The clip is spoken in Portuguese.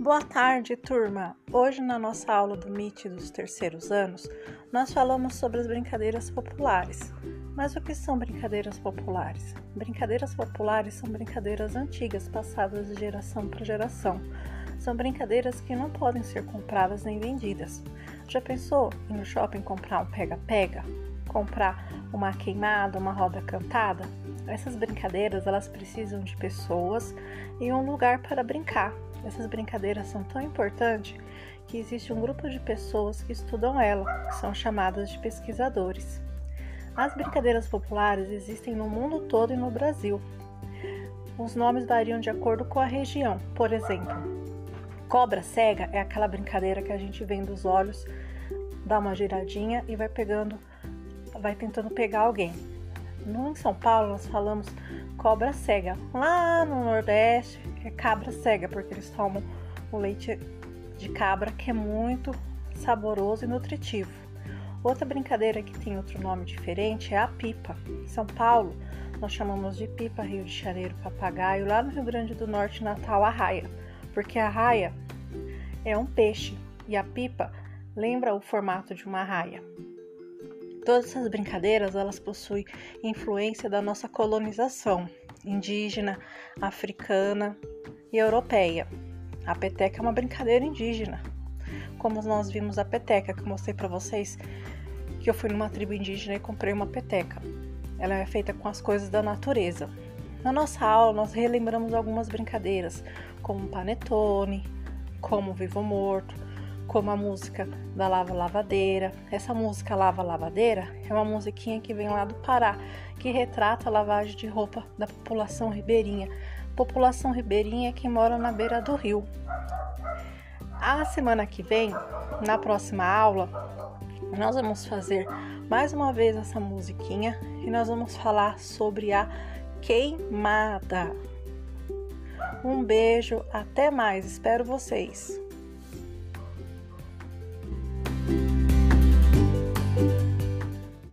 Boa tarde, turma! Hoje, na nossa aula do MIT dos terceiros anos, nós falamos sobre as brincadeiras populares. Mas o que são brincadeiras populares? Brincadeiras populares são brincadeiras antigas, passadas de geração para geração. São brincadeiras que não podem ser compradas nem vendidas. Já pensou em no shopping comprar um pega-pega? Comprar uma queimada, uma roda cantada? Essas brincadeiras elas precisam de pessoas e um lugar para brincar. Essas brincadeiras são tão importantes que existe um grupo de pessoas que estudam ela, que são chamadas de pesquisadores. As brincadeiras populares existem no mundo todo e no Brasil. Os nomes variam de acordo com a região. Por exemplo, cobra cega é aquela brincadeira que a gente vende os olhos, dá uma giradinha e vai pegando, vai tentando pegar alguém. No em São Paulo nós falamos cobra cega. Lá no Nordeste é cabra cega, porque eles tomam o leite de cabra que é muito saboroso e nutritivo. Outra brincadeira que tem outro nome diferente é a pipa. Em São Paulo, nós chamamos de pipa, Rio de Janeiro, papagaio, lá no Rio Grande do Norte, Natal, a raia, porque a raia é um peixe e a pipa lembra o formato de uma raia. Todas essas brincadeiras elas possuem influência da nossa colonização indígena, africana e europeia. A peteca é uma brincadeira indígena. Como nós vimos a peteca, que eu mostrei para vocês, que eu fui numa tribo indígena e comprei uma peteca. Ela é feita com as coisas da natureza. Na nossa aula, nós relembramos algumas brincadeiras, como panetone, como vivo morto, como a música da Lava Lavadeira. Essa música Lava Lavadeira é uma musiquinha que vem lá do Pará, que retrata a lavagem de roupa da população ribeirinha. População ribeirinha que mora na beira do rio. A semana que vem, na próxima aula, nós vamos fazer mais uma vez essa musiquinha e nós vamos falar sobre a queimada. Um beijo, até mais, espero vocês.